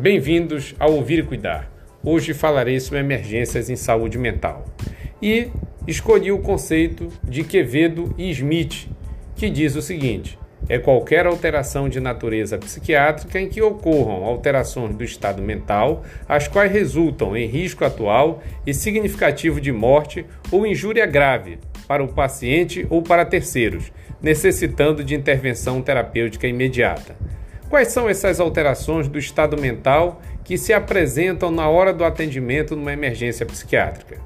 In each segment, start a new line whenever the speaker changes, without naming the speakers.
Bem-vindos ao Ouvir e Cuidar. Hoje falarei sobre emergências em saúde mental. E escolhi o conceito de Quevedo e Smith, que diz o seguinte: é qualquer alteração de natureza psiquiátrica em que ocorram alterações do estado mental, as quais resultam em risco atual e significativo de morte ou injúria grave para o paciente ou para terceiros, necessitando de intervenção terapêutica imediata. Quais são essas alterações do estado mental que se apresentam na hora do atendimento numa emergência psiquiátrica?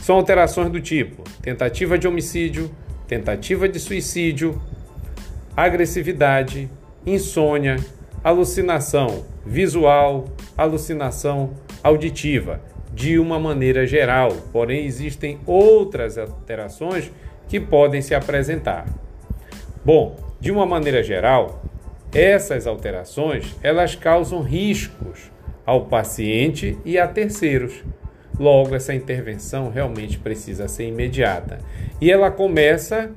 São alterações do tipo tentativa de homicídio, tentativa de suicídio, agressividade, insônia, alucinação visual, alucinação auditiva, de uma maneira geral, porém existem outras alterações que podem se apresentar. Bom, de uma maneira geral, essas alterações, elas causam riscos ao paciente e a terceiros. Logo, essa intervenção realmente precisa ser imediata. E ela começa,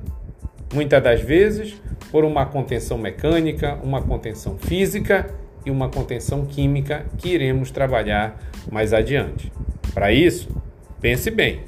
muitas das vezes, por uma contenção mecânica, uma contenção física e uma contenção química que iremos trabalhar mais adiante. Para isso, pense bem.